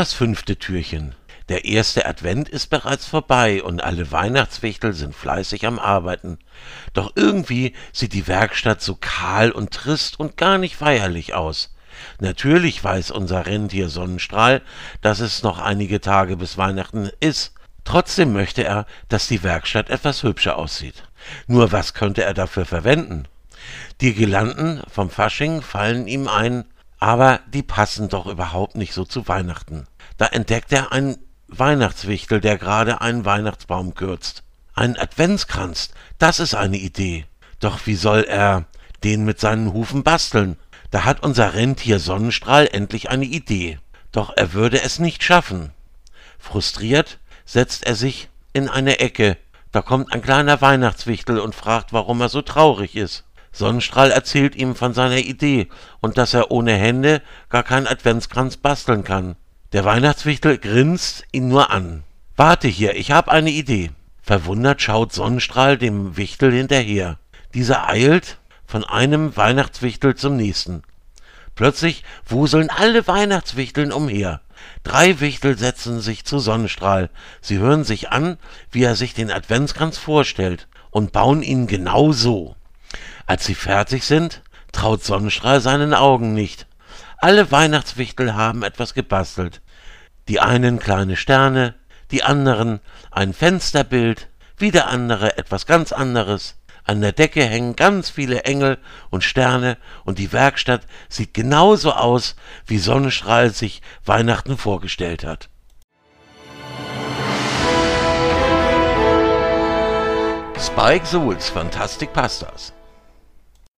Das fünfte Türchen. Der erste Advent ist bereits vorbei und alle Weihnachtswichtel sind fleißig am Arbeiten. Doch irgendwie sieht die Werkstatt so kahl und trist und gar nicht feierlich aus. Natürlich weiß unser Rentier Sonnenstrahl, dass es noch einige Tage bis Weihnachten ist. Trotzdem möchte er, dass die Werkstatt etwas hübscher aussieht. Nur was könnte er dafür verwenden? Die Girlanden vom Fasching fallen ihm ein, aber die passen doch überhaupt nicht so zu Weihnachten. Da entdeckt er einen Weihnachtswichtel, der gerade einen Weihnachtsbaum kürzt. Ein Adventskranz, das ist eine Idee. Doch wie soll er den mit seinen Hufen basteln? Da hat unser Rentier Sonnenstrahl endlich eine Idee. Doch er würde es nicht schaffen. Frustriert setzt er sich in eine Ecke. Da kommt ein kleiner Weihnachtswichtel und fragt, warum er so traurig ist. Sonnenstrahl erzählt ihm von seiner Idee und dass er ohne Hände gar keinen Adventskranz basteln kann. Der Weihnachtswichtel grinst ihn nur an. Warte hier, ich hab eine Idee. Verwundert schaut Sonnenstrahl dem Wichtel hinterher. Dieser eilt von einem Weihnachtswichtel zum nächsten. Plötzlich wuseln alle Weihnachtswichteln umher. Drei Wichtel setzen sich zu Sonnenstrahl. Sie hören sich an, wie er sich den Adventskranz vorstellt, und bauen ihn genau so. Als sie fertig sind, traut Sonnenstrahl seinen Augen nicht. Alle Weihnachtswichtel haben etwas gebastelt. Die einen kleine Sterne, die anderen ein Fensterbild, wieder andere etwas ganz anderes. An der Decke hängen ganz viele Engel und Sterne und die Werkstatt sieht genauso aus, wie Sonnenstrahl sich Weihnachten vorgestellt hat. Spike Souls Fantastic Pastas